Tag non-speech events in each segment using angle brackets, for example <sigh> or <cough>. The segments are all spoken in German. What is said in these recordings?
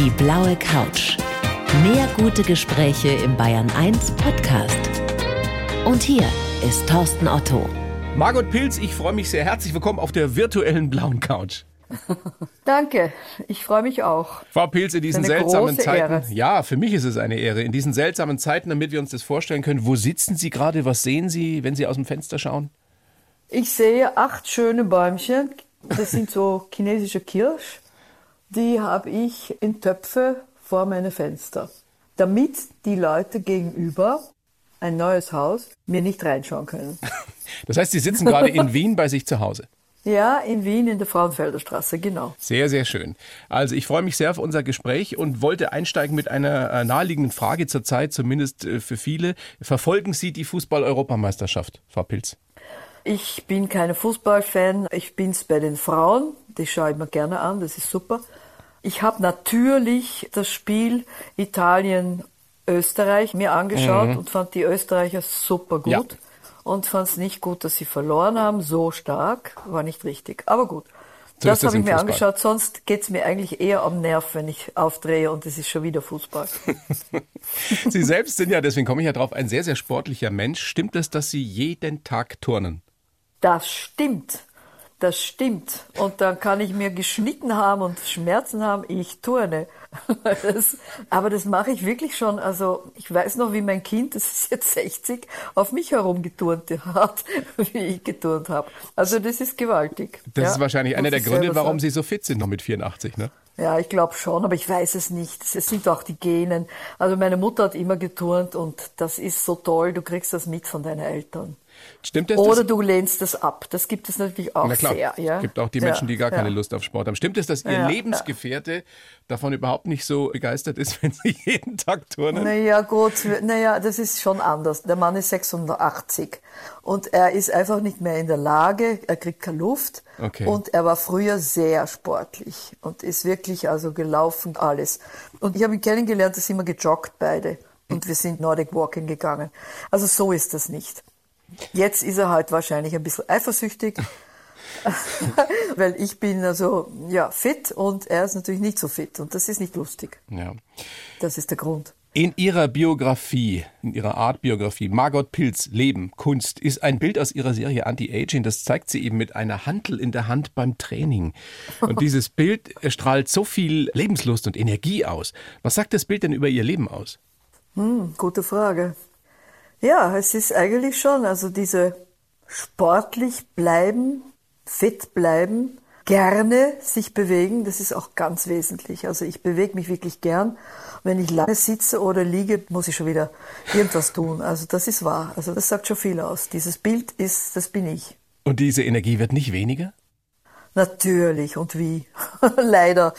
Die blaue Couch. Mehr gute Gespräche im Bayern 1 Podcast. Und hier ist Thorsten Otto. Margot Pilz, ich freue mich sehr. Herzlich willkommen auf der virtuellen blauen Couch. <laughs> Danke, ich freue mich auch. Frau Pilz, in diesen seltsamen Zeiten, Ehre. ja, für mich ist es eine Ehre, in diesen seltsamen Zeiten, damit wir uns das vorstellen können, wo sitzen Sie gerade, was sehen Sie, wenn Sie aus dem Fenster schauen? Ich sehe acht schöne Bäumchen, das sind so <laughs> chinesische Kirsch, die habe ich in Töpfe vor meine Fenster, damit die Leute gegenüber ein neues Haus mir nicht reinschauen können. <laughs> Das heißt, Sie sitzen gerade in Wien bei sich zu Hause. Ja, in Wien in der Frauenfelder Straße, genau. Sehr, sehr schön. Also ich freue mich sehr auf unser Gespräch und wollte einsteigen mit einer äh, naheliegenden Frage zur Zeit, zumindest äh, für viele. Verfolgen Sie die Fußball-Europameisterschaft, Frau Pilz? Ich bin keine Fußballfan. Ich bin es bei den Frauen. Die schaue ich mir gerne an. Das ist super. Ich habe natürlich das Spiel Italien-Österreich mir angeschaut mhm. und fand die Österreicher super gut. Ja und fand es nicht gut, dass sie verloren haben, so stark, war nicht richtig. Aber gut. So das, das habe ich mir Fußball. angeschaut, sonst geht es mir eigentlich eher am Nerv, wenn ich aufdrehe und es ist schon wieder Fußball. <laughs> Sie selbst sind ja, deswegen komme ich ja drauf, ein sehr, sehr sportlicher Mensch. Stimmt es, dass Sie jeden Tag turnen? Das stimmt. Das stimmt. Und dann kann ich mir geschnitten haben und Schmerzen haben, ich turne. <laughs> Das, aber das mache ich wirklich schon. Also ich weiß noch, wie mein Kind, das ist jetzt 60, auf mich herumgeturnt hat, <laughs> wie ich geturnt habe. Also das ist gewaltig. Das ja? ist wahrscheinlich einer der Gründe, warum Sie so fit sind noch mit 84, ne? Ja, ich glaube schon, aber ich weiß es nicht. Es sind auch die Genen. Also meine Mutter hat immer geturnt und das ist so toll. Du kriegst das mit von deinen Eltern. Stimmt das? Oder du lehnst es ab. Das gibt es natürlich auch Na klar, sehr. Ja? Es gibt auch die Menschen, die gar keine Lust auf Sport haben. Stimmt es, dass Ihr ja, Lebensgefährte davon überhaupt nicht so begeistert ist, <laughs> wenn Sie jeden Tag turnen? Naja, gut, naja, das ist schon anders. Der Mann ist 86 und er ist einfach nicht mehr in der Lage, er kriegt keine Luft okay. und er war früher sehr sportlich und ist wirklich also gelaufen, alles. Und ich habe ihn kennengelernt, da sind wir gejoggt beide und wir sind Nordic Walking gegangen. Also so ist das nicht. Jetzt ist er halt wahrscheinlich ein bisschen eifersüchtig, <laughs> weil ich bin also ja fit und er ist natürlich nicht so fit und das ist nicht lustig. Ja. Das ist der Grund. In ihrer Biografie, in ihrer Art Biografie, Margot Pilz, Leben, Kunst, ist ein Bild aus ihrer Serie Anti-Aging. Das zeigt sie eben mit einer Hantel in der Hand beim Training. Und <laughs> dieses Bild strahlt so viel Lebenslust und Energie aus. Was sagt das Bild denn über ihr Leben aus? Hm, gute Frage. Ja, es ist eigentlich schon, also diese sportlich bleiben, fit bleiben, gerne sich bewegen, das ist auch ganz wesentlich. Also ich bewege mich wirklich gern. Wenn ich lange sitze oder liege, muss ich schon wieder irgendwas tun. Also das ist wahr. Also das sagt schon viel aus. Dieses Bild ist, das bin ich. Und diese Energie wird nicht weniger? Natürlich und wie. <laughs> Leider.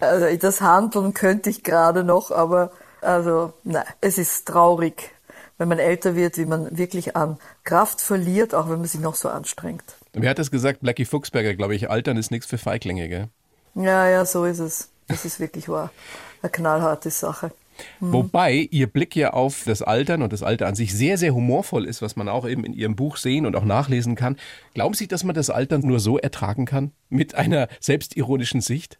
Also das Handeln könnte ich gerade noch, aber also nein, es ist traurig, wenn man älter wird, wie man wirklich an Kraft verliert, auch wenn man sich noch so anstrengt. Wer hat das gesagt? Blackie Fuchsberger, glaube ich. Altern ist nichts für Feiglinge, gell? Ja, ja, so ist es. Das ist wirklich wahr. Eine knallharte Sache. Mhm. Wobei Ihr Blick ja auf das Altern und das Alter an sich sehr, sehr humorvoll ist, was man auch eben in Ihrem Buch sehen und auch nachlesen kann. Glauben Sie, dass man das Altern nur so ertragen kann? Mit einer selbstironischen Sicht?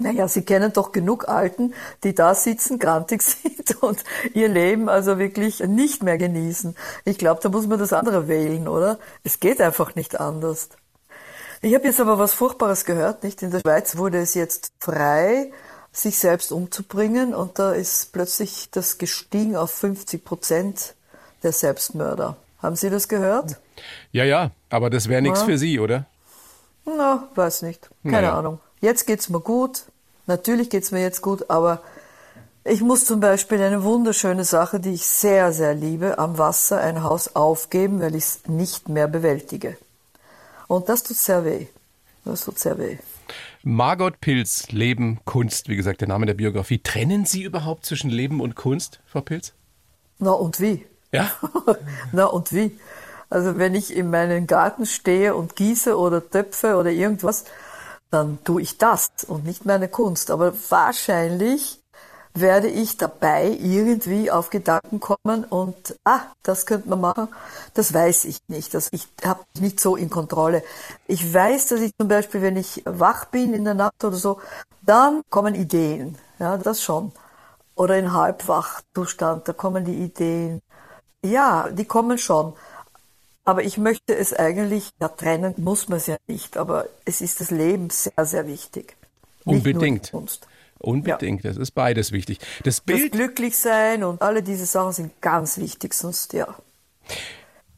Naja, Sie kennen doch genug Alten, die da sitzen, grantig <laughs> sind und ihr Leben also wirklich nicht mehr genießen. Ich glaube, da muss man das andere wählen, oder? Es geht einfach nicht anders. Ich habe jetzt aber was Furchtbares gehört, nicht? In der Schweiz wurde es jetzt frei, sich selbst umzubringen und da ist plötzlich das gestiegen auf 50 Prozent der Selbstmörder. Haben Sie das gehört? Ja, ja, aber das wäre nichts ja. für Sie, oder? Na, weiß nicht. Keine naja. Ahnung. Jetzt geht's mir gut. Natürlich geht's mir jetzt gut, aber ich muss zum Beispiel eine wunderschöne Sache, die ich sehr, sehr liebe, am Wasser ein Haus aufgeben, weil ich es nicht mehr bewältige. Und das tut sehr weh. Das tut sehr weh. Margot Pilz, Leben, Kunst, wie gesagt, der Name der Biografie. Trennen Sie überhaupt zwischen Leben und Kunst, Frau Pilz? Na und wie? Ja. <laughs> Na und wie? Also wenn ich in meinem Garten stehe und gieße oder töpfe oder irgendwas, dann tue ich das und nicht meine Kunst. Aber wahrscheinlich werde ich dabei irgendwie auf Gedanken kommen und, ah, das könnte man machen. Das weiß ich nicht. Das, ich habe nicht so in Kontrolle. Ich weiß, dass ich zum Beispiel, wenn ich wach bin in der Nacht oder so, Dann kommen Ideen, ja, das schon. Oder in Halbwachzustand, da kommen die Ideen. Ja, die kommen schon. Aber ich möchte es eigentlich, ja, trennen muss man es ja nicht, aber es ist das Leben sehr, sehr wichtig. Unbedingt. Unbedingt, ja. das ist beides wichtig. Das Bild. Das Glücklichsein und alle diese Sachen sind ganz wichtig, sonst ja.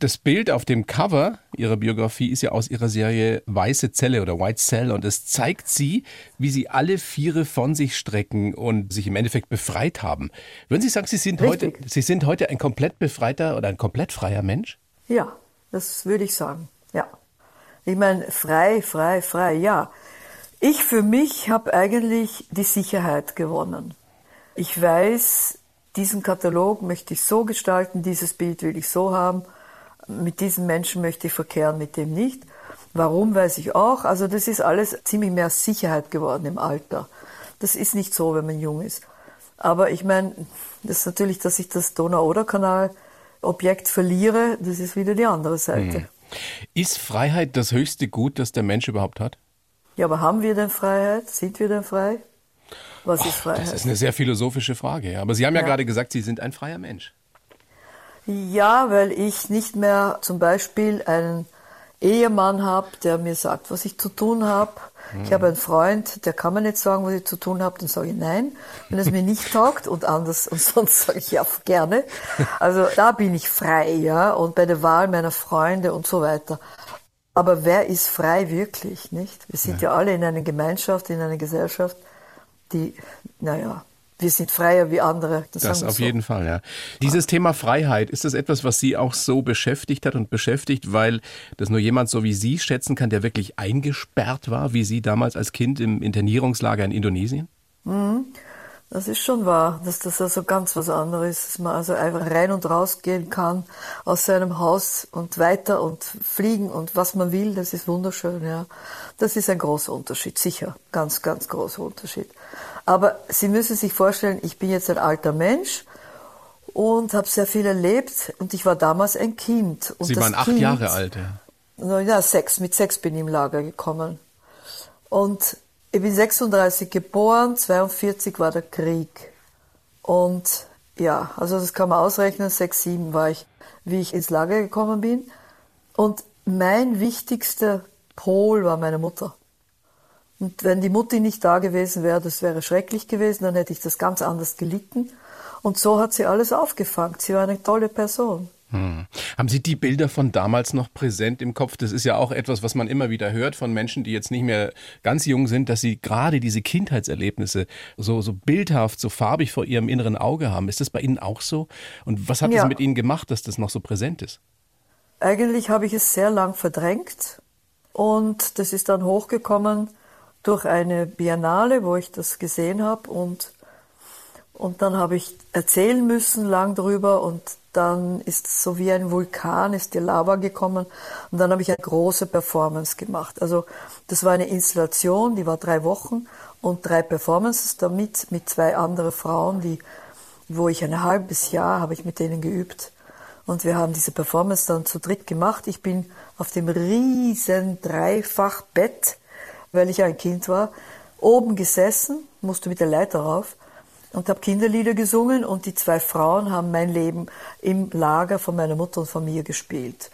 Das Bild auf dem Cover ihrer Biografie ist ja aus ihrer Serie Weiße Zelle oder White Cell und es zeigt sie, wie sie alle Viere von sich strecken und sich im Endeffekt befreit haben. Würden Sie sagen, Sie sind, heute, sie sind heute ein komplett befreiter oder ein komplett freier Mensch? Ja, das würde ich sagen, ja. Ich meine, frei, frei, frei, ja. Ich für mich habe eigentlich die Sicherheit gewonnen. Ich weiß, diesen Katalog möchte ich so gestalten, dieses Bild will ich so haben mit diesem Menschen möchte ich verkehren, mit dem nicht. Warum weiß ich auch. Also das ist alles ziemlich mehr Sicherheit geworden im Alter. Das ist nicht so, wenn man jung ist. Aber ich meine, das ist natürlich, dass ich das Donau-Oder-Kanal-Objekt verliere, das ist wieder die andere Seite. Hm. Ist Freiheit das höchste Gut, das der Mensch überhaupt hat? Ja, aber haben wir denn Freiheit? Sind wir denn frei? Was ist Freiheit? Das ist eine sehr philosophische Frage. Ja. Aber Sie haben ja, ja gerade gesagt, Sie sind ein freier Mensch. Ja, weil ich nicht mehr zum Beispiel einen Ehemann habe, der mir sagt, was ich zu tun habe. Ich habe einen Freund, der kann mir nicht sagen, was ich zu tun habe, dann sage ich nein, wenn es mir nicht taugt und anders und sonst sage ich ja gerne. Also da bin ich frei, ja, und bei der Wahl meiner Freunde und so weiter. Aber wer ist frei wirklich, nicht? Wir sind ja, ja alle in einer Gemeinschaft, in einer Gesellschaft, die, naja, wir sind freier wie andere. Das, das auf so. jeden Fall, ja. Dieses Thema Freiheit, ist das etwas, was Sie auch so beschäftigt hat und beschäftigt, weil das nur jemand so wie Sie schätzen kann, der wirklich eingesperrt war, wie Sie damals als Kind im Internierungslager in Indonesien? Mhm. Das ist schon wahr, dass das also ganz was anderes ist, dass man also einfach rein und raus gehen kann aus seinem Haus und weiter und fliegen und was man will, das ist wunderschön, ja. Das ist ein großer Unterschied, sicher, ganz, ganz großer Unterschied. Aber Sie müssen sich vorstellen, ich bin jetzt ein alter Mensch und habe sehr viel erlebt und ich war damals ein Kind. Und Sie waren acht kind, Jahre alt, ja. Ja, sechs. Mit sechs bin ich im Lager gekommen. Und ich bin 36 geboren, 42 war der Krieg. Und ja, also das kann man ausrechnen, sechs, sieben war ich, wie ich ins Lager gekommen bin. Und mein wichtigster Pol war meine Mutter. Und wenn die Mutti nicht da gewesen wäre, das wäre schrecklich gewesen, dann hätte ich das ganz anders gelitten. Und so hat sie alles aufgefangen. Sie war eine tolle Person. Hm. Haben Sie die Bilder von damals noch präsent im Kopf? Das ist ja auch etwas, was man immer wieder hört von Menschen, die jetzt nicht mehr ganz jung sind, dass sie gerade diese Kindheitserlebnisse so, so bildhaft, so farbig vor ihrem inneren Auge haben. Ist das bei Ihnen auch so? Und was hat ja. es mit Ihnen gemacht, dass das noch so präsent ist? Eigentlich habe ich es sehr lang verdrängt und das ist dann hochgekommen durch eine Biennale, wo ich das gesehen habe und, und dann habe ich erzählen müssen lang drüber und dann ist so wie ein Vulkan, ist die Lava gekommen und dann habe ich eine große Performance gemacht. Also das war eine Installation, die war drei Wochen und drei Performances damit mit zwei anderen Frauen, die, wo ich ein halbes Jahr habe ich mit denen geübt. Und wir haben diese Performance dann zu dritt gemacht. Ich bin auf dem riesen Dreifachbett weil ich ein Kind war, oben gesessen, musste mit der Leiter rauf und habe Kinderlieder gesungen und die zwei Frauen haben mein Leben im Lager von meiner Mutter und von mir gespielt.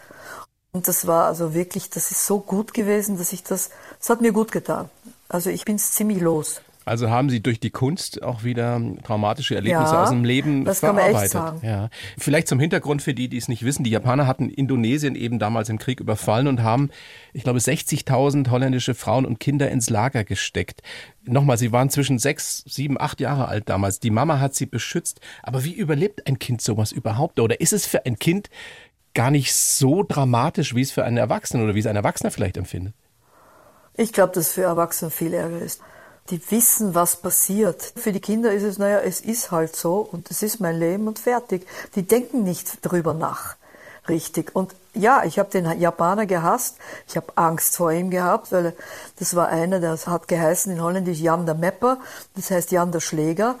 Und das war also wirklich, das ist so gut gewesen, dass ich das, das hat mir gut getan. Also ich bin ziemlich los. Also haben Sie durch die Kunst auch wieder traumatische Erlebnisse ja, aus dem Leben das verarbeitet. Kann man echt sagen. Ja. Vielleicht zum Hintergrund für die, die es nicht wissen. Die Japaner hatten Indonesien eben damals im Krieg überfallen und haben, ich glaube, 60.000 holländische Frauen und Kinder ins Lager gesteckt. Nochmal, sie waren zwischen sechs, sieben, acht Jahre alt damals. Die Mama hat sie beschützt. Aber wie überlebt ein Kind sowas überhaupt? Oder ist es für ein Kind gar nicht so dramatisch, wie es für einen Erwachsenen oder wie es ein Erwachsener vielleicht empfindet? Ich glaube, dass für Erwachsene viel Ärger ist die wissen, was passiert. Für die Kinder ist es, naja, es ist halt so und es ist mein Leben und fertig. Die denken nicht drüber nach. Richtig. Und ja, ich habe den Japaner gehasst. Ich habe Angst vor ihm gehabt, weil das war einer, der hat geheißen in Holländisch Jan der Mepper, das heißt Jan der Schläger.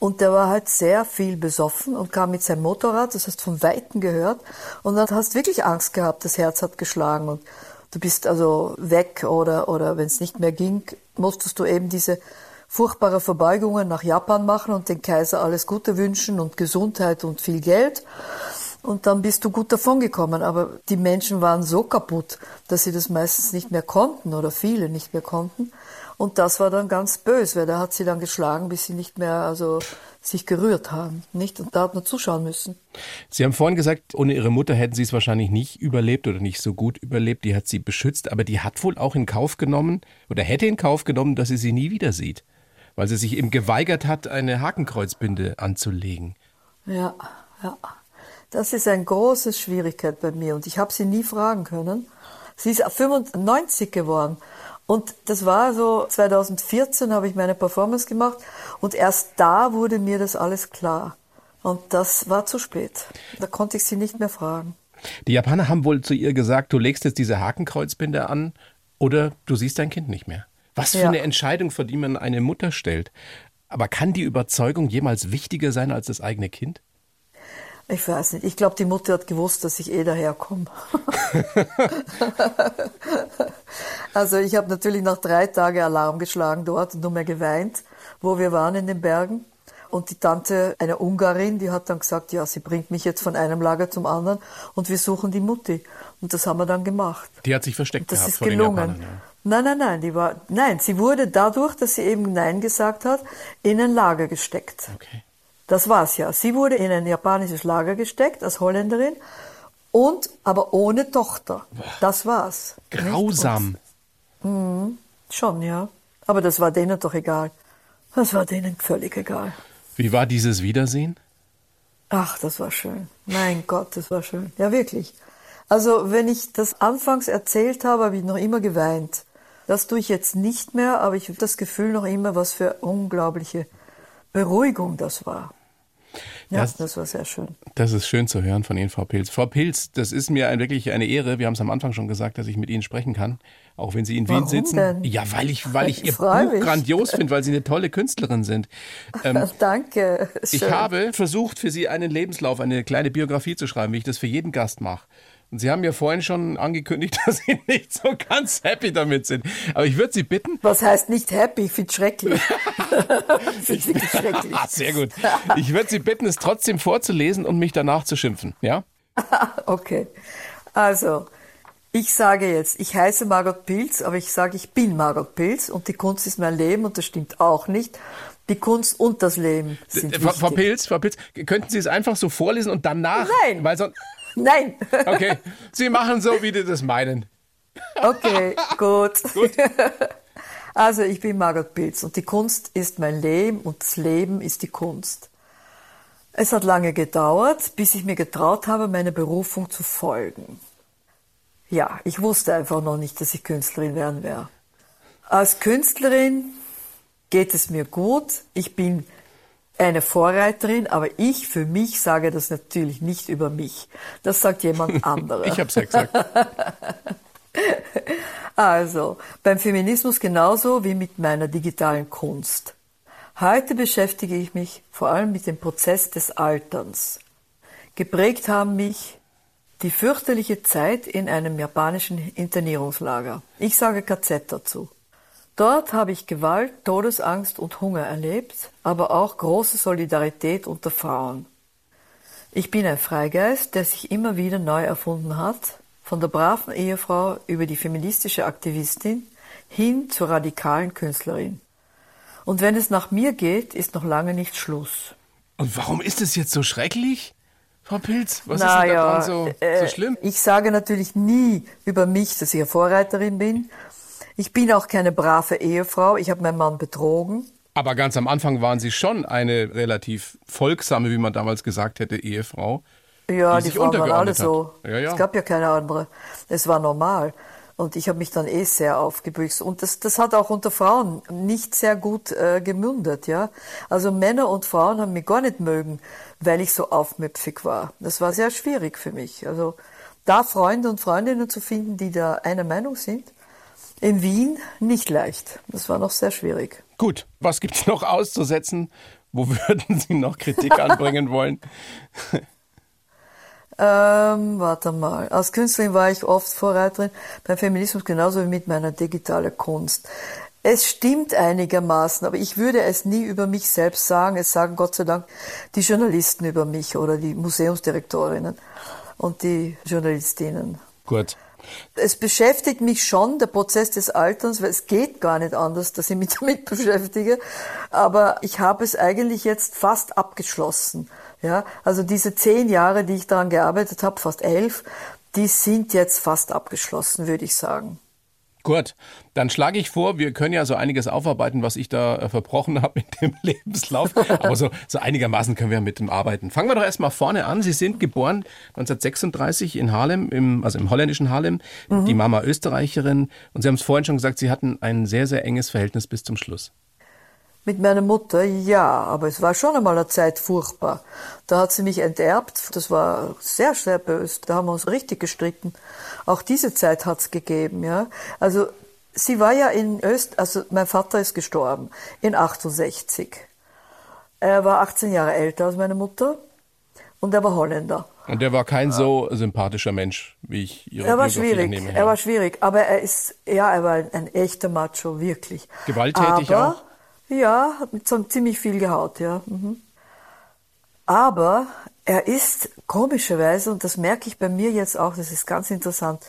Und der war halt sehr viel besoffen und kam mit seinem Motorrad, das hast von Weitem gehört. Und dann hast wirklich Angst gehabt, das Herz hat geschlagen. Und du bist also weg oder, oder wenn es nicht mehr ging, musstest du eben diese furchtbare Verbeugungen nach Japan machen und den Kaiser alles Gute wünschen und Gesundheit und viel Geld. Und dann bist du gut davongekommen. Aber die Menschen waren so kaputt, dass sie das meistens nicht mehr konnten oder viele nicht mehr konnten. Und das war dann ganz böse, weil der hat sie dann geschlagen, bis sie nicht mehr, also sich gerührt haben, nicht? Und da hat man zuschauen müssen. Sie haben vorhin gesagt, ohne Ihre Mutter hätten Sie es wahrscheinlich nicht überlebt oder nicht so gut überlebt. Die hat Sie beschützt, aber die hat wohl auch in Kauf genommen oder hätte in Kauf genommen, dass sie sie nie wieder sieht, weil sie sich eben geweigert hat, eine Hakenkreuzbinde anzulegen. Ja, ja. Das ist eine große Schwierigkeit bei mir und ich habe sie nie fragen können. Sie ist 95 geworden und das war so 2014 habe ich meine Performance gemacht und erst da wurde mir das alles klar. Und das war zu spät. Da konnte ich sie nicht mehr fragen. Die Japaner haben wohl zu ihr gesagt, du legst jetzt diese Hakenkreuzbinde an oder du siehst dein Kind nicht mehr. Was für ja. eine Entscheidung, vor die man eine Mutter stellt. Aber kann die Überzeugung jemals wichtiger sein als das eigene Kind? Ich weiß nicht. Ich glaube, die Mutter hat gewusst, dass ich eh daherkomme. <laughs> also ich habe natürlich nach drei Tagen Alarm geschlagen dort und nur mehr geweint, wo wir waren in den Bergen. Und die Tante, eine Ungarin, die hat dann gesagt, ja, sie bringt mich jetzt von einem Lager zum anderen und wir suchen die Mutti. Und das haben wir dann gemacht. Die hat sich versteckt das gehabt ist gelungen. Japanern, ja. Nein, nein, nein, die war, nein, sie wurde dadurch, dass sie eben Nein gesagt hat, in ein Lager gesteckt. Okay. Das war's ja. Sie wurde in ein japanisches Lager gesteckt als Holländerin und aber ohne Tochter. Das war's. Grausam. Mhm, schon, ja. Aber das war denen doch egal. Das war denen völlig egal. Wie war dieses Wiedersehen? Ach, das war schön. Mein Gott, das war schön. Ja, wirklich. Also, wenn ich das anfangs erzählt habe, habe ich noch immer geweint. Das tue ich jetzt nicht mehr, aber ich habe das Gefühl noch immer, was für unglaubliche Beruhigung das war. Ja, das, das, war sehr schön. Das ist schön zu hören von Ihnen, Frau Pilz. Frau Pilz, das ist mir ein, wirklich eine Ehre. Wir haben es am Anfang schon gesagt, dass ich mit Ihnen sprechen kann, auch wenn Sie in Warum Wien sitzen. Denn? Ja, weil ich, weil ich, <laughs> Ihr Buch mich. grandios finde, weil Sie eine tolle Künstlerin sind. Ähm, <laughs> Danke. Schön. Ich habe versucht, für Sie einen Lebenslauf, eine kleine Biografie zu schreiben, wie ich das für jeden Gast mache. Und Sie haben ja vorhin schon angekündigt, <laughs> dass Sie nicht so ganz happy damit sind. Aber ich würde Sie bitten. Was heißt nicht happy? Ich finde es schrecklich. <laughs> ich finde schrecklich. Ah, sehr gut. Ich würde Sie bitten, es trotzdem vorzulesen und mich danach zu schimpfen. Ja? <laughs> okay. Also, ich sage jetzt, ich heiße Margot Pilz, aber ich sage, ich bin Margot Pilz und die Kunst ist mein Leben und das stimmt auch nicht. Die Kunst und das Leben sind Frau, Frau Pilz, Frau Pilz, könnten Sie es einfach so vorlesen und danach? Nein. Weil sonst, <laughs> Nein. Okay, Sie machen so, wie Sie das meinen. Okay, gut. <laughs> gut. Also ich bin Margot Pilz und die Kunst ist mein Leben und das Leben ist die Kunst. Es hat lange gedauert, bis ich mir getraut habe, meine Berufung zu folgen. Ja, ich wusste einfach noch nicht, dass ich Künstlerin werden werde. Als Künstlerin geht es mir gut. Ich bin eine Vorreiterin, aber ich für mich sage das natürlich nicht über mich. Das sagt jemand <laughs> anderer. ich habe es ja gesagt. <laughs> also, beim Feminismus genauso wie mit meiner digitalen Kunst. Heute beschäftige ich mich vor allem mit dem Prozess des Alterns. Geprägt haben mich die fürchterliche Zeit in einem japanischen Internierungslager. Ich sage KZ dazu. Dort habe ich Gewalt, Todesangst und Hunger erlebt, aber auch große Solidarität unter Frauen. Ich bin ein Freigeist, der sich immer wieder neu erfunden hat, von der braven Ehefrau über die feministische Aktivistin hin zur radikalen Künstlerin. Und wenn es nach mir geht, ist noch lange nicht Schluss. Und warum ist es jetzt so schrecklich? Frau Pilz, was Na ist denn daran so, äh, so schlimm? Ich sage natürlich nie über mich, dass ich eine Vorreiterin bin, ich bin auch keine brave Ehefrau. Ich habe meinen Mann betrogen. Aber ganz am Anfang waren Sie schon eine relativ folgsame, wie man damals gesagt hätte, Ehefrau. Ja, die, die Frauen waren alle so. Ja, ja. Es gab ja keine andere. Es war normal. Und ich habe mich dann eh sehr aufgebüxt. Und das, das hat auch unter Frauen nicht sehr gut äh, gemündet, ja. Also Männer und Frauen haben mich gar nicht mögen, weil ich so aufmüpfig war. Das war sehr schwierig für mich. Also da Freunde und Freundinnen zu finden, die da einer Meinung sind, in Wien nicht leicht. Das war noch sehr schwierig. Gut, was gibt es <laughs> noch auszusetzen? Wo würden Sie noch Kritik anbringen wollen? <laughs> Ähm, warte mal. Als Künstlerin war ich oft Vorreiterin beim Feminismus, genauso wie mit meiner digitalen Kunst. Es stimmt einigermaßen, aber ich würde es nie über mich selbst sagen. Es sagen Gott sei Dank die Journalisten über mich oder die Museumsdirektorinnen und die Journalistinnen. Gut. Es beschäftigt mich schon, der Prozess des Alterns, weil es geht gar nicht anders, dass ich mich <laughs> damit beschäftige. Aber ich habe es eigentlich jetzt fast abgeschlossen. Ja, also diese zehn Jahre, die ich daran gearbeitet habe, fast elf, die sind jetzt fast abgeschlossen, würde ich sagen. Gut, dann schlage ich vor, wir können ja so einiges aufarbeiten, was ich da äh, verbrochen <laughs> habe in dem Lebenslauf. Aber so, so einigermaßen können wir mit dem arbeiten. Fangen wir doch erstmal vorne an. Sie sind geboren 1936 in Harlem, im, also im holländischen Harlem. Mhm. Die Mama Österreicherin. Und Sie haben es vorhin schon gesagt, Sie hatten ein sehr, sehr enges Verhältnis bis zum Schluss. Mit meiner Mutter, ja, aber es war schon einmal eine Zeit furchtbar. Da hat sie mich enterbt, das war sehr, sehr böse. Da haben wir uns richtig gestritten. Auch diese Zeit hat's gegeben, ja. Also, sie war ja in Öst, also mein Vater ist gestorben in 68. Er war 18 Jahre älter als meine Mutter und er war Holländer. Und der war kein so sympathischer Mensch, wie ich Ihre Er war schwierig, nehme, er war schwierig, aber er ist, ja, er war ein, ein echter Macho, wirklich. Gewalttätig aber, auch? Ja, hat mit so ziemlich viel gehaut, ja. Mhm. Aber er ist komischerweise, und das merke ich bei mir jetzt auch, das ist ganz interessant,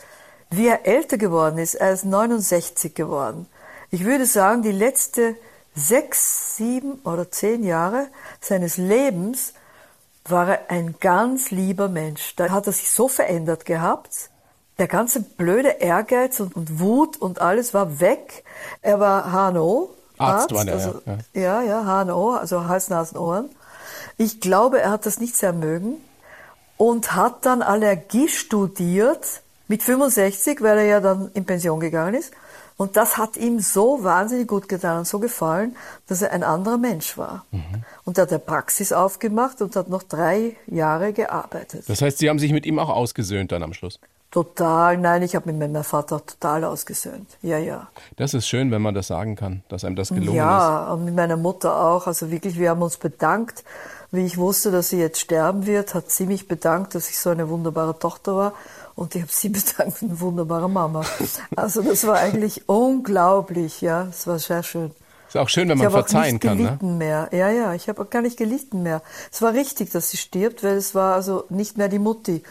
wie er älter geworden ist. Er ist 69 geworden. Ich würde sagen, die letzte sechs, sieben oder zehn Jahre seines Lebens war er ein ganz lieber Mensch. Da hat er sich so verändert gehabt. Der ganze blöde Ehrgeiz und, und Wut und alles war weg. Er war HNO, Arzt, Arzt war der, also, ja. Ja, ja, HNO, also Hals, Nasen, Ohren. Ich glaube, er hat das nicht sehr mögen und hat dann Allergie studiert mit 65, weil er ja dann in Pension gegangen ist. Und das hat ihm so wahnsinnig gut getan und so gefallen, dass er ein anderer Mensch war. Mhm. Und er hat eine Praxis aufgemacht und hat noch drei Jahre gearbeitet. Das heißt, Sie haben sich mit ihm auch ausgesöhnt dann am Schluss? Total, nein, ich habe mit meinem Vater total ausgesöhnt. Ja, ja. Das ist schön, wenn man das sagen kann, dass einem das gelungen ja, ist. Ja, und mit meiner Mutter auch. Also wirklich, wir haben uns bedankt. Wie ich wusste, dass sie jetzt sterben wird, hat sie mich bedankt, dass ich so eine wunderbare Tochter war. Und ich habe sie <laughs> bedankt, eine wunderbare Mama. Also das war eigentlich unglaublich, ja. Es war sehr schön. Ist auch schön, wenn man verzeihen kann, ne? mehr. Ja, ja, ich habe auch gar nicht gelitten mehr. Es war richtig, dass sie stirbt, weil es war also nicht mehr die Mutti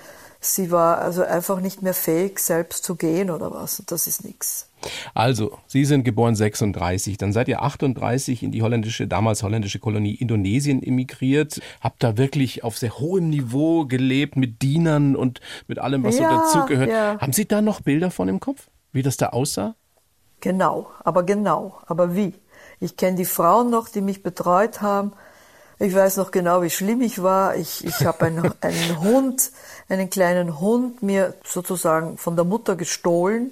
sie war also einfach nicht mehr fähig, selbst zu gehen oder was. Und das ist nichts. Also, Sie sind geboren 36, dann seid ihr 38 in die holländische, damals holländische Kolonie Indonesien emigriert, habt da wirklich auf sehr hohem Niveau gelebt mit Dienern und mit allem, was ja, so dazugehört. Ja. Haben Sie da noch Bilder von im Kopf, wie das da aussah? Genau, aber genau, aber wie? Ich kenne die Frauen noch, die mich betreut haben. Ich weiß noch genau, wie schlimm ich war. Ich, ich habe einen, <laughs> einen Hund, einen kleinen Hund mir sozusagen von der Mutter gestohlen,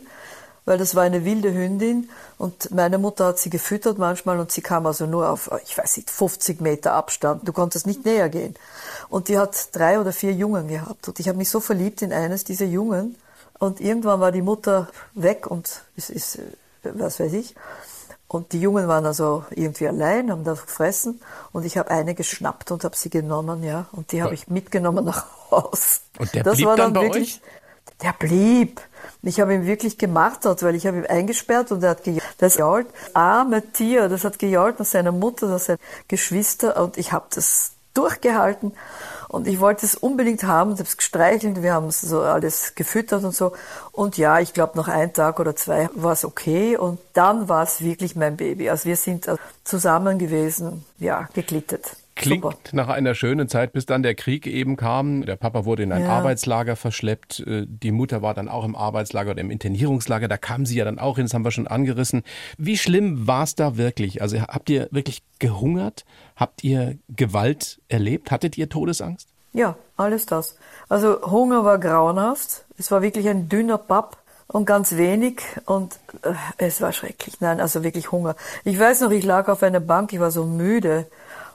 weil das war eine wilde Hündin und meine Mutter hat sie gefüttert manchmal und sie kam also nur auf, ich weiß nicht, 50 Meter Abstand. Du konntest nicht näher gehen. Und die hat drei oder vier Jungen gehabt und ich habe mich so verliebt in eines dieser Jungen und irgendwann war die Mutter weg und es ist, was weiß ich. Und die Jungen waren also irgendwie allein, haben das gefressen und ich habe eine geschnappt und habe sie genommen, ja. Und die habe ich mitgenommen nach Haus. Und der das blieb war dann, dann wirklich, euch? Der blieb. Ich habe ihn wirklich gemartert, weil ich habe ihn eingesperrt und er hat gejault. Das gejault. Arme Tier, das hat gejault nach seiner Mutter, nach seinen Geschwister und ich habe das durchgehalten. Und ich wollte es unbedingt haben, habe es gestreichelt, wir haben es so alles gefüttert und so. Und ja, ich glaube, noch ein Tag oder zwei war es okay. Und dann war es wirklich mein Baby. Also wir sind zusammen gewesen, ja, geglittet. Klingt Super. nach einer schönen Zeit, bis dann der Krieg eben kam. Der Papa wurde in ein ja. Arbeitslager verschleppt. Äh, die Mutter war dann auch im Arbeitslager oder im Internierungslager. Da kam sie ja dann auch hin, das haben wir schon angerissen. Wie schlimm war es da wirklich? Also habt ihr wirklich gehungert? Habt ihr Gewalt erlebt? Hattet ihr Todesangst? Ja, alles das. Also Hunger war grauenhaft. Es war wirklich ein dünner Papp und ganz wenig und äh, es war schrecklich. Nein, also wirklich Hunger. Ich weiß noch, ich lag auf einer Bank, ich war so müde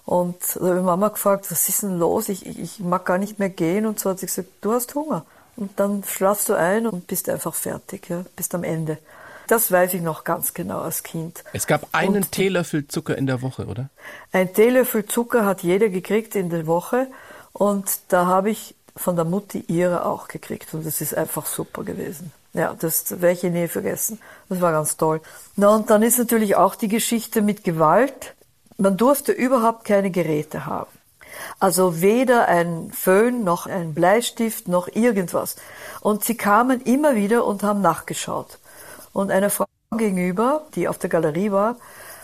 und da habe ich Mama gefragt, was ist denn los? Ich, ich mag gar nicht mehr gehen und so hat sie gesagt, du hast Hunger. Und dann schlafst du ein und bist einfach fertig, ja, bist am Ende. Das weiß ich noch ganz genau als Kind. Es gab einen und Teelöffel Zucker in der Woche, oder? Ein Teelöffel Zucker hat jeder gekriegt in der Woche. Und da habe ich von der Mutti ihre auch gekriegt. Und das ist einfach super gewesen. Ja, das werde ich nie vergessen. Das war ganz toll. Na, und dann ist natürlich auch die Geschichte mit Gewalt. Man durfte überhaupt keine Geräte haben. Also weder ein Föhn noch ein Bleistift noch irgendwas. Und sie kamen immer wieder und haben nachgeschaut. Und einer Frau gegenüber, die auf der Galerie war,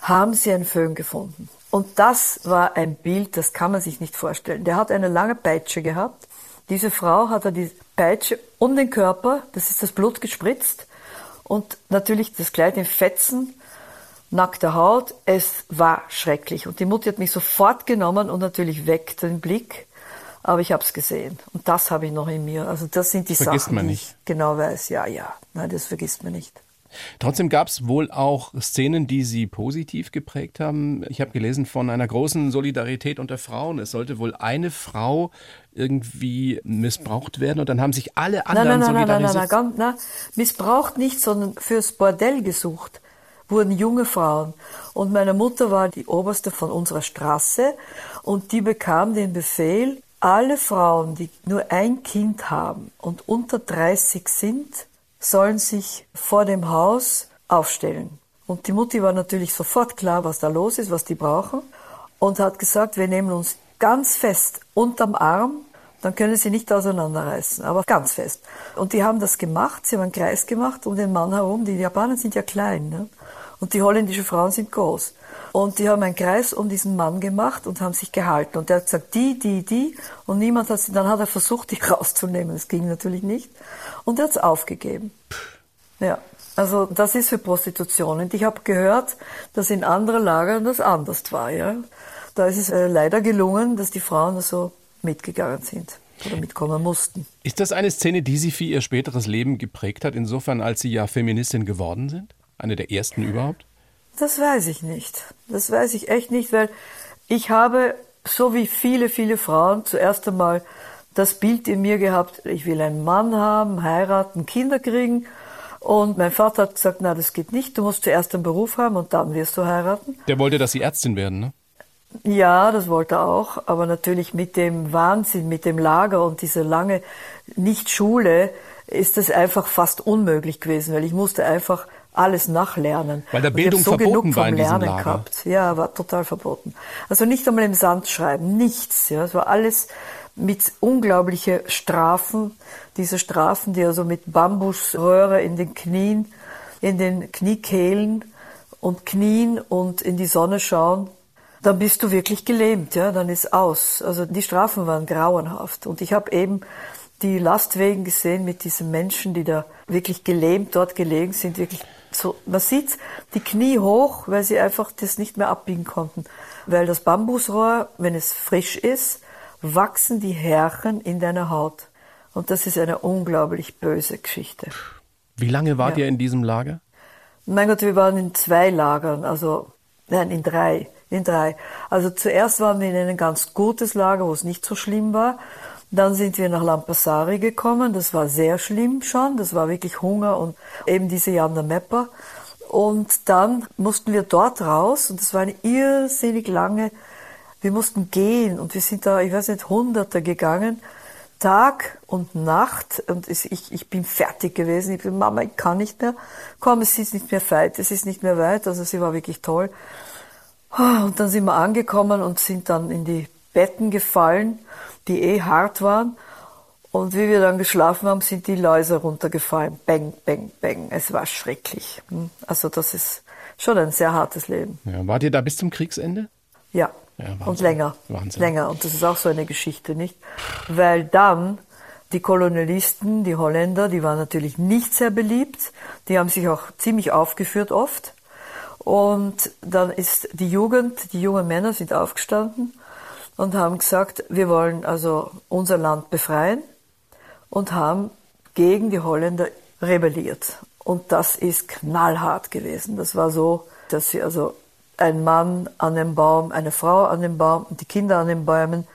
haben sie einen Föhn gefunden. Und das war ein Bild, das kann man sich nicht vorstellen. Der hat eine lange Peitsche gehabt. Diese Frau hat er die Peitsche um den Körper, das ist das Blut gespritzt und natürlich das Kleid in Fetzen, nackte Haut. Es war schrecklich. Und die Mutter hat mich sofort genommen und natürlich weg den Blick. Aber ich habe es gesehen. Und das habe ich noch in mir. Also das sind die vergisst Sachen, man die nicht. ich genau weiß. Ja, ja. Nein, das vergisst man nicht. Trotzdem gab es wohl auch Szenen, die Sie positiv geprägt haben. Ich habe gelesen von einer großen Solidarität unter Frauen. Es sollte wohl eine Frau irgendwie missbraucht werden und dann haben sich alle anderen nein, nein, nein, nein, nein, nein, missbraucht nicht, sondern fürs Bordell gesucht wurden junge Frauen. Und meine Mutter war die oberste von unserer Straße und die bekam den Befehl, alle Frauen, die nur ein Kind haben und unter 30 sind, sollen sich vor dem Haus aufstellen. Und die Mutti war natürlich sofort klar, was da los ist, was die brauchen und hat gesagt, wir nehmen uns ganz fest unterm Arm, dann können sie nicht auseinanderreißen, aber ganz fest. Und die haben das gemacht, sie haben einen Kreis gemacht um den Mann herum. Die Japaner sind ja klein ne? und die holländischen Frauen sind groß. Und die haben einen Kreis um diesen Mann gemacht und haben sich gehalten. Und der hat gesagt, die, die, die. Und niemand hat sie, dann hat er versucht, die <laughs> rauszunehmen. Das ging natürlich nicht. Und er hat es aufgegeben. Ja. Also das ist für Prostitution. Und ich habe gehört, dass in anderen Lagern das anders war. Ja? Da ist es äh, leider gelungen, dass die Frauen so mitgegangen sind oder mitkommen mussten. Ist das eine Szene, die Sie für Ihr späteres Leben geprägt hat, insofern, als Sie ja Feministin geworden sind? Eine der ersten überhaupt? Das weiß ich nicht. Das weiß ich echt nicht, weil ich habe, so wie viele, viele Frauen, zuerst einmal das Bild in mir gehabt, ich will einen Mann haben, heiraten, Kinder kriegen. Und mein Vater hat gesagt, na, das geht nicht, du musst zuerst einen Beruf haben und dann wirst du heiraten. Der wollte, dass Sie Ärztin werden, ne? Ja, das wollte er auch, aber natürlich mit dem Wahnsinn, mit dem Lager und dieser lange Nicht-Schule ist das einfach fast unmöglich gewesen, weil ich musste einfach alles nachlernen. Weil der Bildung so verboten genug war vom in diesem Lernen Lager. gehabt. Ja, war total verboten. Also nicht einmal im Sand schreiben, nichts. Ja, es war alles mit unglaubliche Strafen. Diese Strafen, die also mit Bambusröhre in den Knien, in den Kniekehlen und Knien und in die Sonne schauen dann bist du wirklich gelähmt, ja, dann ist aus. Also die Strafen waren grauenhaft. Und ich habe eben die Lastwegen gesehen mit diesen Menschen, die da wirklich gelähmt dort gelegen sind, wirklich so, man sieht die Knie hoch, weil sie einfach das nicht mehr abbiegen konnten. Weil das Bambusrohr, wenn es frisch ist, wachsen die Härchen in deiner Haut. Und das ist eine unglaublich böse Geschichte. Wie lange wart Ja. ihr in diesem Lager? Mein Gott, wir waren in zwei Lagern, also nein, in drei, in drei. Also zuerst waren wir in ein ganz gutes Lager, wo es nicht so schlimm war. Dann sind wir nach Lampassari gekommen, das war sehr schlimm schon, das war wirklich Hunger und eben diese Janda Mepper. Und dann mussten wir dort raus und das war eine irrsinnig lange, wir mussten gehen und wir sind da, ich weiß nicht, Hunderte gegangen. Tag und Nacht und ich, ich bin fertig gewesen. Ich bin, Mama, ich kann nicht mehr. Komm, es ist nicht mehr weit, es ist nicht mehr weit. Also sie war wirklich toll. Und dann sind wir angekommen und sind dann in die Betten gefallen, die eh hart waren. Und wie wir dann geschlafen haben, sind die Läuse runtergefallen. Bang, bang, bang. Es war schrecklich. Hm. Also das ist schon ein sehr hartes Leben. Ja, wart ihr da bis zum Kriegsende? Ja. Ja, und länger. Wahnsinn. Länger. Und das ist auch so eine Geschichte, nicht? Weil dann die Kolonialisten, die Holländer, die waren natürlich nicht sehr beliebt. Die haben sich auch ziemlich aufgeführt oft. Und dann ist die Jugend, die jungen Männer sind aufgestanden und haben gesagt, wir wollen also unser Land befreien und haben gegen die Holländer rebelliert. Und das ist knallhart gewesen. Das war so, dass sie also ein Mann an dem Baum, eine Frau an dem Baum und die Kinder an den Bäumen.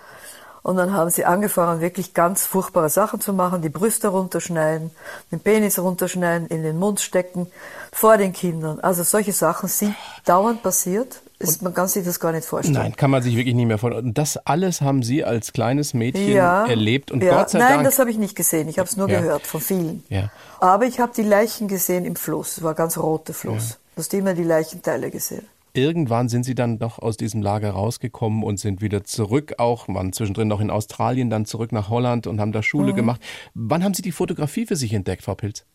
Und dann haben sie angefangen, wirklich ganz furchtbare Sachen zu machen, die Brüste runterschneiden, den Penis runterschneiden, in den Mund stecken, vor den Kindern. Also solche Sachen sind dauernd passiert. Ist, man kann sich das gar nicht vorstellen. Nein, kann man sich wirklich nicht mehr vorstellen. Und das alles haben Sie als kleines Mädchen ja, erlebt und ja. Gott sei Nein, Dank. Nein, das habe ich nicht gesehen. Ich habe es nur ja. gehört von vielen. Ja. Aber ich habe die Leichen gesehen im Fluss. Es war ein ganz roter Fluss. Ja. Du hast immer die Leichenteile gesehen. Irgendwann sind Sie dann doch aus diesem Lager rausgekommen und sind wieder zurück, auch waren zwischendrin noch in Australien, dann zurück nach Holland und haben da Schule mhm. gemacht. Wann haben Sie die Fotografie für sich entdeckt, Frau Pilz?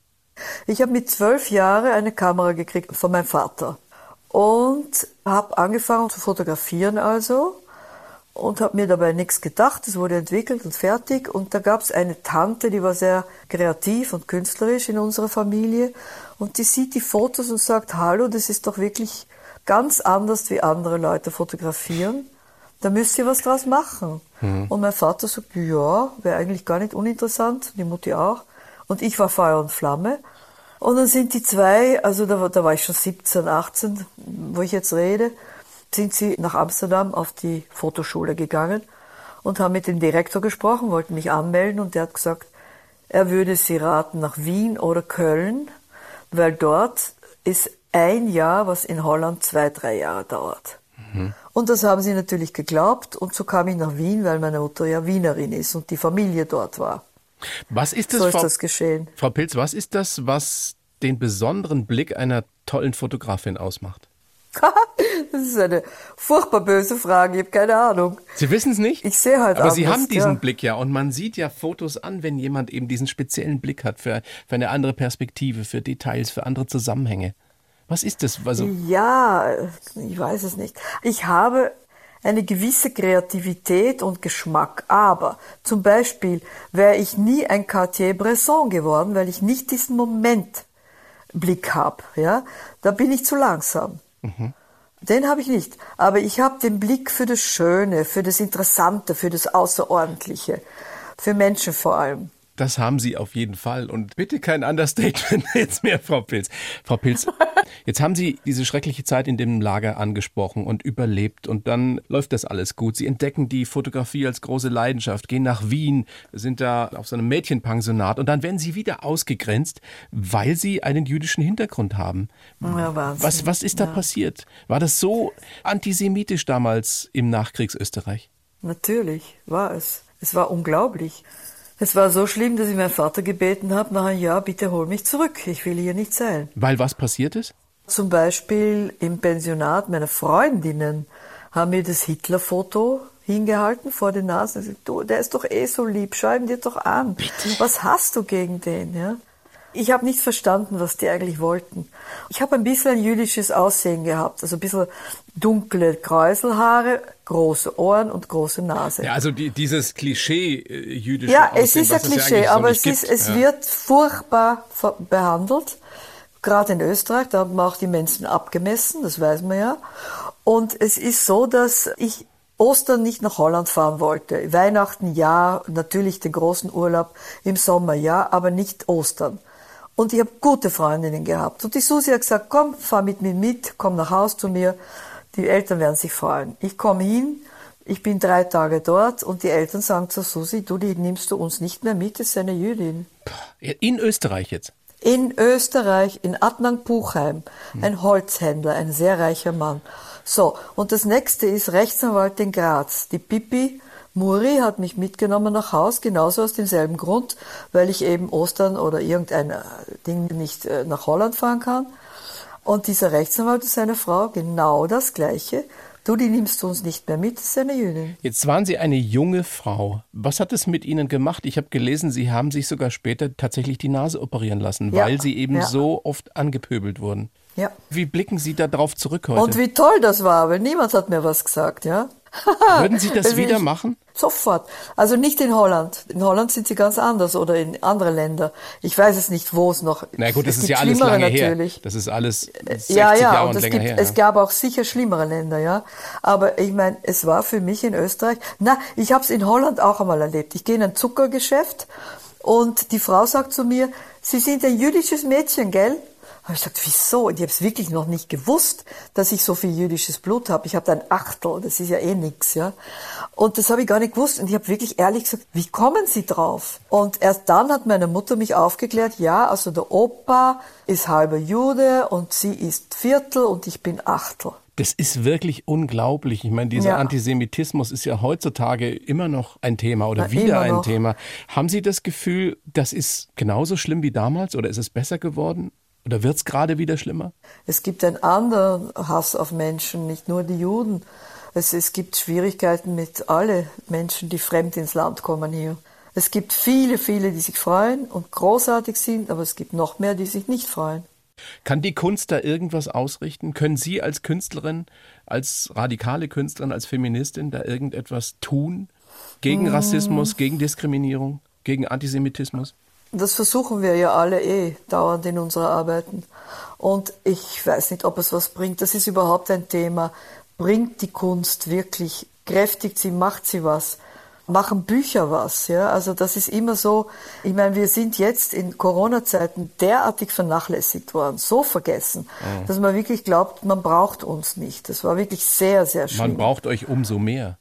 Ich habe mit zwölf Jahren eine Kamera gekriegt von meinem Vater und habe angefangen zu fotografieren also und habe mir dabei nichts gedacht. Es wurde entwickelt und fertig und da gab es eine Tante, die war sehr kreativ und künstlerisch in unserer Familie und die sieht die Fotos und sagt, hallo, das ist doch wirklich ganz anders wie andere Leute fotografieren. Da müsst ihr was draus machen. Mhm. Und mein Vater sagt, ja, wäre eigentlich gar nicht uninteressant, die Mutti auch. Und ich war Feuer und Flamme. Und dann sind die zwei, also da, da war ich schon 17, 18, wo ich jetzt rede, sind sie nach Amsterdam auf die Fotoschule gegangen und haben mit dem Direktor gesprochen, wollten mich anmelden und der hat gesagt, er würde sie raten nach Wien oder Köln, weil dort ist ein Jahr, was in Holland zwei, drei Jahre dauert. Mhm. Und das haben sie natürlich geglaubt und so kam ich nach Wien, weil meine Mutter ja Wienerin ist und die Familie dort war. Was ist das, so ist Frau, das geschehen. Frau Pilz, was ist das, was den besonderen Blick einer tollen Fotografin ausmacht? <laughs> das ist eine furchtbar böse Frage, ich habe keine Ahnung. Sie wissen es nicht? Ich sehe halt Aber anders, Sie haben diesen ja. Blick ja und man sieht ja Fotos an, wenn jemand eben diesen speziellen Blick hat für, für eine andere Perspektive, für Details, für andere Zusammenhänge. Was ist das? Also ja, ich weiß es nicht. Ich habe eine gewisse Kreativität und Geschmack. Aber zum Beispiel wäre ich nie ein Cartier-Bresson geworden, weil ich nicht diesen Momentblick habe. Ja? Da bin ich zu langsam. Mhm. Den habe ich nicht. Aber ich habe den Blick für das Schöne, für das Interessante, für das Außerordentliche. Für Menschen vor allem. Das haben Sie auf jeden Fall. Und bitte kein Understatement <laughs> jetzt mehr, Frau Pilz. Frau Pilz, <laughs> jetzt haben Sie diese schreckliche Zeit in dem Lager angesprochen und überlebt. Und dann läuft das alles gut. Sie entdecken die Fotografie als große Leidenschaft, gehen nach Wien, sind da auf so einem Mädchenpensionat. Und dann werden Sie wieder ausgegrenzt, weil Sie einen jüdischen Hintergrund haben. Ja, Wahnsinn. Was, was ist da ja. passiert? War das so antisemitisch damals im Nachkriegsösterreich? Natürlich war es. Es war unglaublich. Es war so schlimm, dass ich meinen Vater gebeten habe, nach einem Jahr, bitte hol mich zurück, ich will hier nicht sein. Weil was passiert ist? Zum Beispiel im Pensionat meiner Freundinnen haben mir das Hitlerfoto hingehalten vor den Nasen. Du, der ist doch eh so lieb, schau ihn dir doch an. Bitte? Was hast du gegen den? Ja? Ich habe nicht verstanden, was die eigentlich wollten. Ich habe ein bisschen ein jüdisches Aussehen gehabt, also ein bisschen dunkle Kräuselhaare, große Ohren und große Nase. Ja, also die, dieses Klischee äh, jüdische Ja, Aussehen, es ist ein Klischee, ja aber so es, ist, es ja. wird furchtbar behandelt. Gerade in Österreich, da haben wir auch die Menschen abgemessen, das weiß man ja. Und es ist so, dass ich Ostern nicht nach Holland fahren wollte. Weihnachten ja, natürlich den großen Urlaub im Sommer ja, aber nicht Ostern. Und ich habe gute Freundinnen gehabt. Und die Susi hat gesagt, komm, fahr mit mir mit, komm nach Haus zu mir. Die Eltern werden sich freuen. Ich komme hin, ich bin drei Tage dort und die Eltern sagen zu Susi, du, die nimmst du uns nicht mehr mit, das ist eine Jüdin. In Österreich jetzt? In Österreich, in Adnan Buchheim, ein Holzhändler, ein sehr reicher Mann. So, und das nächste ist Rechtsanwalt in Graz. Die Pipi Muri hat mich mitgenommen nach Haus, genauso aus demselben Grund, weil ich eben Ostern oder irgendein äh, Ding nicht äh, nach Holland fahren kann. Und dieser Rechtsanwalt ist seine Frau, genau das Gleiche. Du, die nimmst du uns nicht mehr mit, das ist eine Jüdin. Jetzt waren Sie eine junge Frau. Was hat es mit Ihnen gemacht? Ich habe gelesen, Sie haben sich sogar später tatsächlich die Nase operieren lassen, ja, weil Sie eben ja. so oft angepöbelt wurden. Ja. Wie blicken Sie da drauf zurück heute? Und wie toll das war, weil niemand hat mir was gesagt, ja. <laughs> Würden Sie das wieder machen? Sofort. Also nicht in Holland. In Holland sind sie ganz anders oder in andere Länder. Ich weiß es nicht, wo es noch. Na gut, das ist ja alles lange natürlich. her. Das ist alles 60 ja, ja, Jahre und, und es länger gibt, her. Es gab auch sicher schlimmere Länder, ja. Aber ich meine, es war für mich in Österreich. Na, ich habe es in Holland auch einmal erlebt. Ich gehe in ein Zuckergeschäft und die Frau sagt zu mir: Sie sind ein jüdisches Mädchen, gell? Habe ich gesagt, wieso? Und ich habe es wirklich noch nicht gewusst, dass ich so viel jüdisches Blut habe. Ich habe da ein Achtel, das ist ja eh nix, ja. Und das habe ich gar nicht gewusst. Und ich habe wirklich ehrlich gesagt, wie kommen Sie drauf? Und erst dann hat meine Mutter mich aufgeklärt, ja, also der Opa ist halber Jude und sie ist Viertel und ich bin Achtel. Das ist wirklich unglaublich. Ich meine, dieser ja. Antisemitismus ist ja heutzutage immer noch ein Thema oder Na, wieder ein noch. Thema. Haben Sie das Gefühl, das ist genauso schlimm wie damals oder ist es besser geworden? Oder wird es gerade wieder schlimmer? Es gibt einen anderen Hass auf Menschen, nicht nur die Juden. Es, es gibt Schwierigkeiten mit allen Menschen, die fremd ins Land kommen hier. Es gibt viele, viele, die sich freuen und großartig sind, aber es gibt noch mehr, die sich nicht freuen. Kann die Kunst da irgendwas ausrichten? Können Sie als Künstlerin, als radikale Künstlerin, als Feministin da irgendetwas tun gegen hm. Rassismus, gegen Diskriminierung, gegen Antisemitismus? Das versuchen wir ja alle eh dauernd in unserer Arbeiten. Und ich weiß nicht, ob es was bringt. Das ist überhaupt ein Thema. Bringt die Kunst wirklich, kräftigt sie, macht sie was? Machen Bücher was? Ja, also das ist immer so. Ich meine, wir sind jetzt in Corona-Zeiten derartig vernachlässigt worden, so vergessen, mhm. dass man wirklich glaubt, man braucht uns nicht. Das war wirklich sehr, sehr schön. Man braucht euch umso mehr.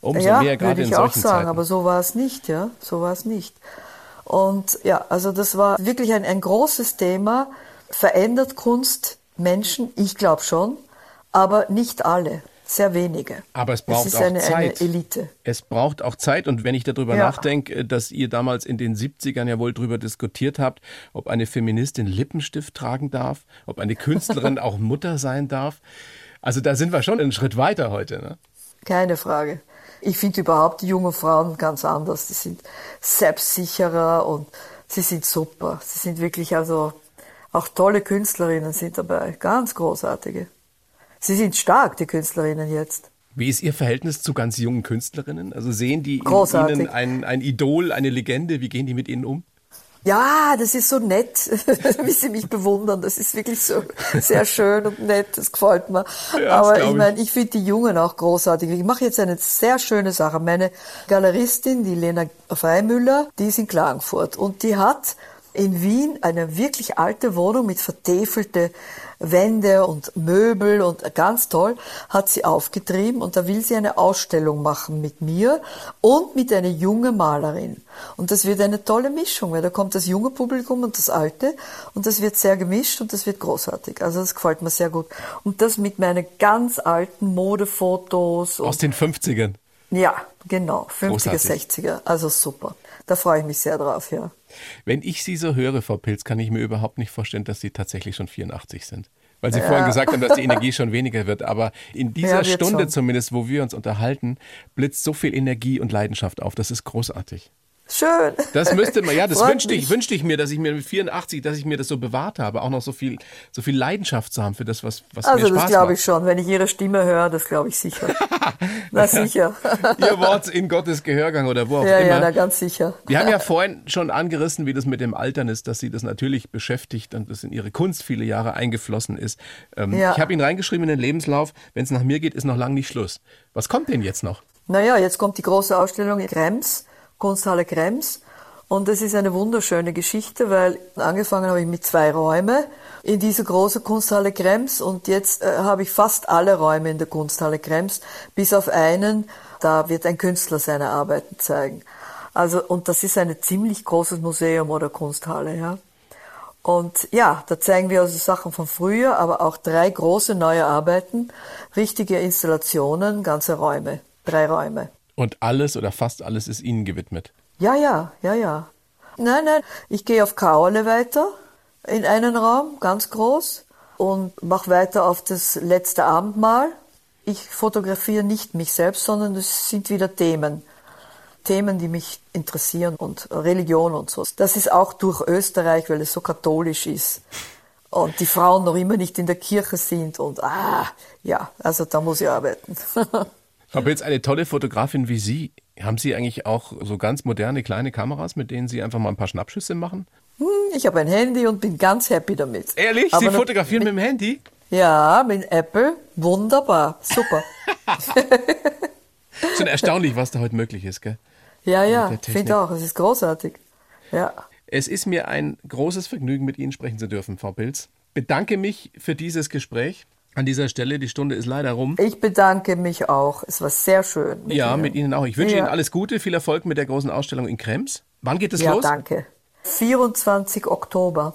Umso ja, mehr gerade in solchen Zeiten. ich auch sagen, aber so war es nicht, ja, so war es nicht. Und ja, also das war wirklich ein, ein großes Thema. Verändert Kunst Menschen? Ich glaube schon, aber nicht alle. Sehr wenige. Aber es braucht es auch eine, Zeit. Eine Elite. Es braucht auch Zeit. Und wenn ich darüber ja. nachdenke, dass ihr damals in den 70ern ja wohl darüber diskutiert habt, ob eine Feministin Lippenstift tragen darf, ob eine Künstlerin <laughs> auch Mutter sein darf. Also da sind wir schon einen Schritt weiter heute. Ne? Keine Frage. Ich finde überhaupt die jungen Frauen ganz anders. Die sind selbstsicherer und sie sind super. Sie sind wirklich also auch tolle Künstlerinnen sind dabei, ganz großartige. Sie sind stark, die Künstlerinnen jetzt. Wie ist Ihr Verhältnis zu ganz jungen Künstlerinnen? Also sehen die in Ihnen ein, ein Idol, eine Legende? Wie gehen die mit Ihnen um? Ja, das ist so nett, <laughs> wie sie mich bewundern. Das ist wirklich so sehr schön und nett. Das gefällt mir. Ja, Aber ich meine, ich finde die Jungen auch großartig. Ich mache jetzt eine sehr schöne Sache. Meine Galeristin, die Lena Freimüller, die ist in Klagenfurt und die hat in Wien eine wirklich alte Wohnung mit vertäfelte Wände und Möbel und ganz toll hat sie aufgetrieben und da will sie eine Ausstellung machen mit mir und mit einer jungen Malerin. Und das wird eine tolle Mischung, weil da kommt das junge Publikum und das alte und das wird sehr gemischt und das wird großartig. Also das gefällt mir sehr gut. Und das mit meinen ganz alten Modefotos. Aus den 50ern? Ja, genau. 50er, Großartig. 60er. Also super. Da freue ich mich sehr drauf, ja. Wenn ich Sie so höre, Frau Pilz, kann ich mir überhaupt nicht vorstellen, dass Sie tatsächlich schon 84 sind. Weil Sie ja. vorhin gesagt haben, dass die <laughs> Energie schon weniger wird. Aber in dieser ja, Stunde schon. zumindest, wo wir uns unterhalten, blitzt so viel Energie und Leidenschaft auf. Das ist großartig. Schön. Das müsste man, ja, das wünschte ich, wünschte ich mir, dass ich mir mit 84, dass ich mir das so bewahrt habe, auch noch so viel, so viel Leidenschaft zu haben für das, was, was also mir Spaß. Also das glaube ich schon. Wenn ich Ihre Stimme höre, das glaube ich sicher. na <laughs> sicher. Ihr Wort in Gottes Gehörgang oder wo auch ja, immer. Ja, na ganz sicher. Wir haben ja vorhin schon angerissen, wie das mit dem Altern ist, dass Sie das natürlich beschäftigt und das in Ihre Kunst viele Jahre eingeflossen ist. Ähm, ja. Ich habe Ihnen reingeschrieben in den Lebenslauf, wenn es nach mir geht, ist noch lange nicht Schluss. Was kommt denn jetzt noch? Naja, jetzt kommt die große Ausstellung in Krems Kunsthalle Krems. Und es ist eine wunderschöne Geschichte, weil angefangen habe ich mit zwei Räumen in dieser großen Kunsthalle Krems und jetzt äh, habe ich fast alle Räume in der Kunsthalle Krems, bis auf einen, da wird ein Künstler seine Arbeiten zeigen. Also, und das ist ein ziemlich großes Museum oder Kunsthalle, ja. Und ja, da zeigen wir also Sachen von früher, aber auch drei große neue Arbeiten, richtige Installationen, ganze Räume, drei Räume. Und alles oder fast alles ist Ihnen gewidmet? Ja, ja, ja, ja. Nein, nein, ich gehe auf Kaole weiter in einen Raum, ganz groß, und mache weiter auf das letzte Abendmahl. Ich fotografiere nicht mich selbst, sondern es sind wieder Themen. Themen, die mich interessieren und Religion und so. Das ist auch durch Österreich, weil es so katholisch ist und die Frauen noch immer nicht in der Kirche sind und ah, ja, also da muss ich arbeiten. <laughs> Frau Pilz, eine tolle Fotografin wie Sie. Haben Sie eigentlich auch so ganz moderne kleine Kameras, mit denen Sie einfach mal ein paar Schnappschüsse machen? Hm, ich habe ein Handy und bin ganz happy damit. Ehrlich? Aber Sie fotografieren mit, mit, dem Handy? Ja, mit Apple. Wunderbar. Super. <laughs> Schon erstaunlich, was da heute möglich ist, gell? Ja, ja, ich finde auch. Es ist großartig. Ja. Es ist mir ein großes Vergnügen, mit Ihnen sprechen zu dürfen, Frau Pilz. Bedanke mich für dieses Gespräch an dieser Stelle. Die Stunde ist leider rum. Ich bedanke mich auch. Es war sehr schön. Mit ja, Ihnen. mit Ihnen auch. Ich wünsche ja. Ihnen alles Gute, viel Erfolg mit der großen Ausstellung in Krems. Wann geht es ja, los? Ja, danke. 24 Oktober.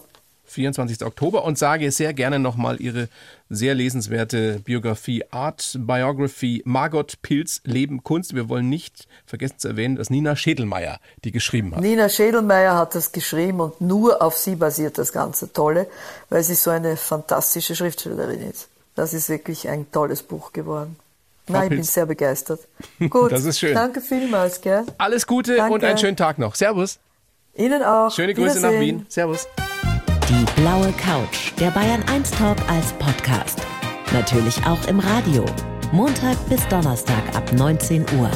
24. Oktober und sage sehr gerne nochmal Ihre sehr lesenswerte Biografie Art Biography Margot Pilz Leben Kunst. Wir wollen nicht vergessen zu erwähnen, dass Nina Schädelmeier die geschrieben hat. Nina Schädelmeier hat das geschrieben und nur auf sie basiert das ganze Tolle, weil sie so eine fantastische Schriftstellerin ist. Das ist wirklich ein tolles Buch geworden. Nein, ich bin sehr begeistert. <laughs> Gut, das ist schön. Danke vielmals, gell? Alles Gute Danke. und einen schönen Tag noch. Servus. Ihnen auch. Schöne Grüße nach Wien. Servus. Die blaue Couch, der Bayern 1 Talk als Podcast. Natürlich auch im Radio. Montag bis Donnerstag ab 19 Uhr.